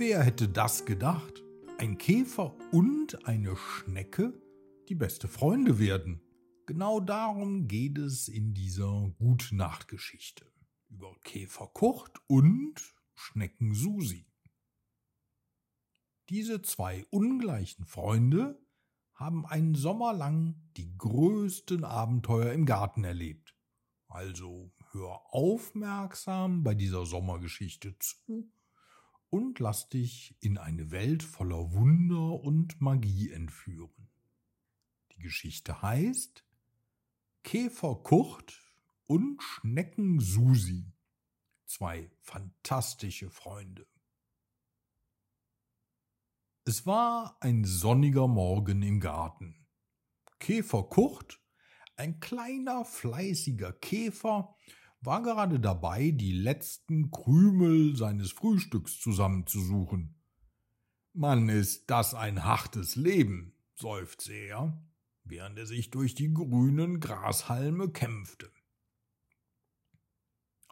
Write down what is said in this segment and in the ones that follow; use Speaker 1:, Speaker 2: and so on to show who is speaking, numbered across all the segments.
Speaker 1: Wer hätte das gedacht? Ein Käfer und eine Schnecke, die beste Freunde werden. Genau darum geht es in dieser Gutnachtgeschichte über Käfer Kurt und Schnecken Susi. Diese zwei ungleichen Freunde haben einen Sommer lang die größten Abenteuer im Garten erlebt. Also hör aufmerksam bei dieser Sommergeschichte zu und lass dich in eine Welt voller Wunder und Magie entführen. Die Geschichte heißt Käfer Kurt und Schnecken Susi. Zwei fantastische Freunde. Es war ein sonniger Morgen im Garten. Käfer Kurt, ein kleiner, fleißiger Käfer, war gerade dabei, die letzten Krümel seines Frühstücks zusammenzusuchen. Mann, ist das ein hartes Leben, seufzte er, während er sich durch die grünen Grashalme kämpfte.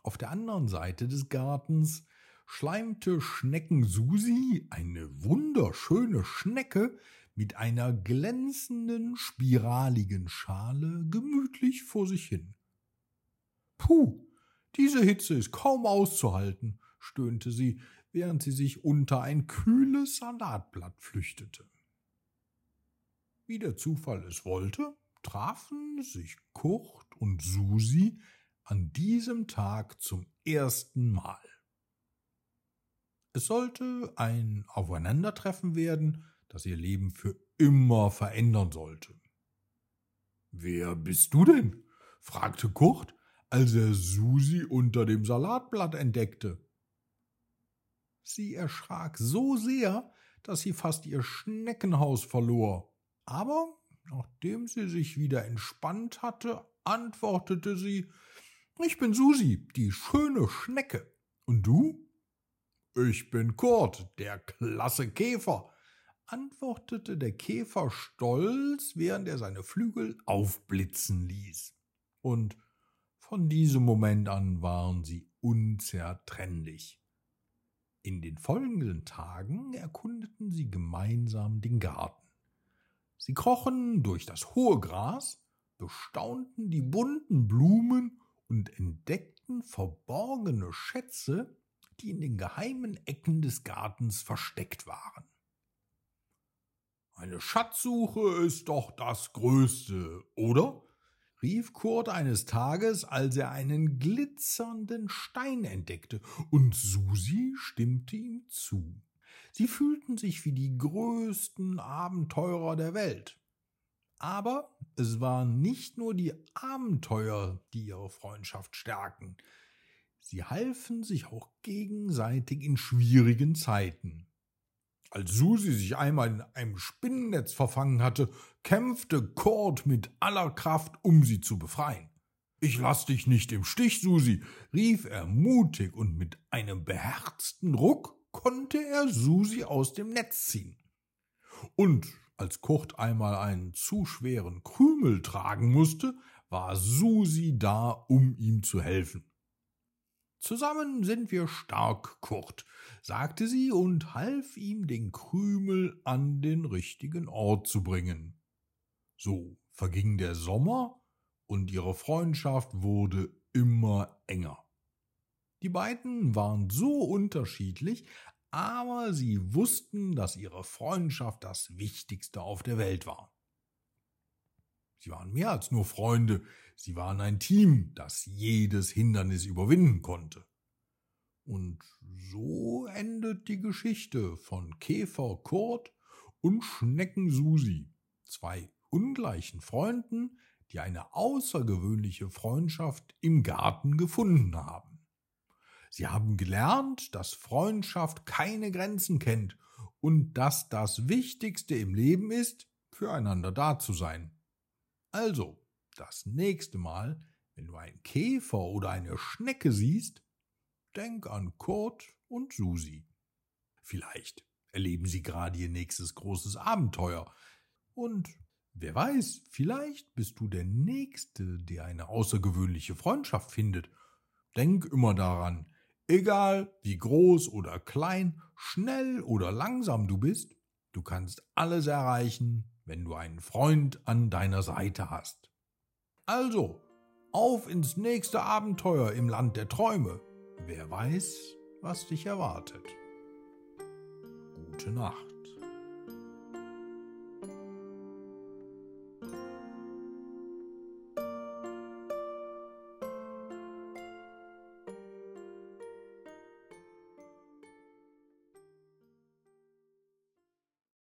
Speaker 1: Auf der anderen Seite des Gartens schleimte Schnecken Susi, eine wunderschöne Schnecke, mit einer glänzenden, spiraligen Schale gemütlich vor sich hin. Puh, diese Hitze ist kaum auszuhalten, stöhnte sie, während sie sich unter ein kühles Salatblatt flüchtete. Wie der Zufall es wollte, trafen sich Kurt und Susi an diesem Tag zum ersten Mal. Es sollte ein Aufeinandertreffen werden, das ihr Leben für immer verändern sollte. Wer bist du denn? fragte Kurt, als er Susi unter dem Salatblatt entdeckte. Sie erschrak so sehr, dass sie fast ihr Schneckenhaus verlor. Aber nachdem sie sich wieder entspannt hatte, antwortete sie Ich bin Susi, die schöne Schnecke. Und du? Ich bin Kurt, der klasse Käfer, antwortete der Käfer stolz, während er seine Flügel aufblitzen ließ. Und von diesem Moment an waren sie unzertrennlich. In den folgenden Tagen erkundeten sie gemeinsam den Garten. Sie krochen durch das hohe Gras, bestaunten die bunten Blumen und entdeckten verborgene Schätze, die in den geheimen Ecken des Gartens versteckt waren. Eine Schatzsuche ist doch das Größte, oder? Rief Kurt eines Tages, als er einen glitzernden Stein entdeckte, und Susi stimmte ihm zu. Sie fühlten sich wie die größten Abenteurer der Welt. Aber es waren nicht nur die Abenteuer, die ihre Freundschaft stärken. Sie halfen sich auch gegenseitig in schwierigen Zeiten. Als Susi sich einmal in einem Spinnennetz verfangen hatte, kämpfte Cord mit aller Kraft, um sie zu befreien. Ich lass dich nicht im Stich, Susi, rief er mutig, und mit einem beherzten Ruck konnte er Susi aus dem Netz ziehen. Und als Kurt einmal einen zu schweren Krümel tragen musste, war Susi da, um ihm zu helfen. Zusammen sind wir stark, Kurt, sagte sie und half ihm, den Krümel an den richtigen Ort zu bringen. So verging der Sommer und ihre Freundschaft wurde immer enger. Die beiden waren so unterschiedlich, aber sie wussten, dass ihre Freundschaft das Wichtigste auf der Welt war. Sie waren mehr als nur Freunde, sie waren ein Team, das jedes Hindernis überwinden konnte. Und so endet die Geschichte von Käfer Kurt und Schnecken Susi, zwei ungleichen Freunden, die eine außergewöhnliche Freundschaft im Garten gefunden haben. Sie haben gelernt, dass Freundschaft keine Grenzen kennt und dass das Wichtigste im Leben ist, füreinander da zu sein. Also, das nächste Mal, wenn du einen Käfer oder eine Schnecke siehst, denk an Kurt und Susi. Vielleicht erleben sie gerade ihr nächstes großes Abenteuer. Und wer weiß, vielleicht bist du der Nächste, der eine außergewöhnliche Freundschaft findet. Denk immer daran, Egal wie groß oder klein, schnell oder langsam du bist, du kannst alles erreichen, wenn du einen Freund an deiner Seite hast. Also, auf ins nächste Abenteuer im Land der Träume. Wer weiß, was dich erwartet. Gute Nacht.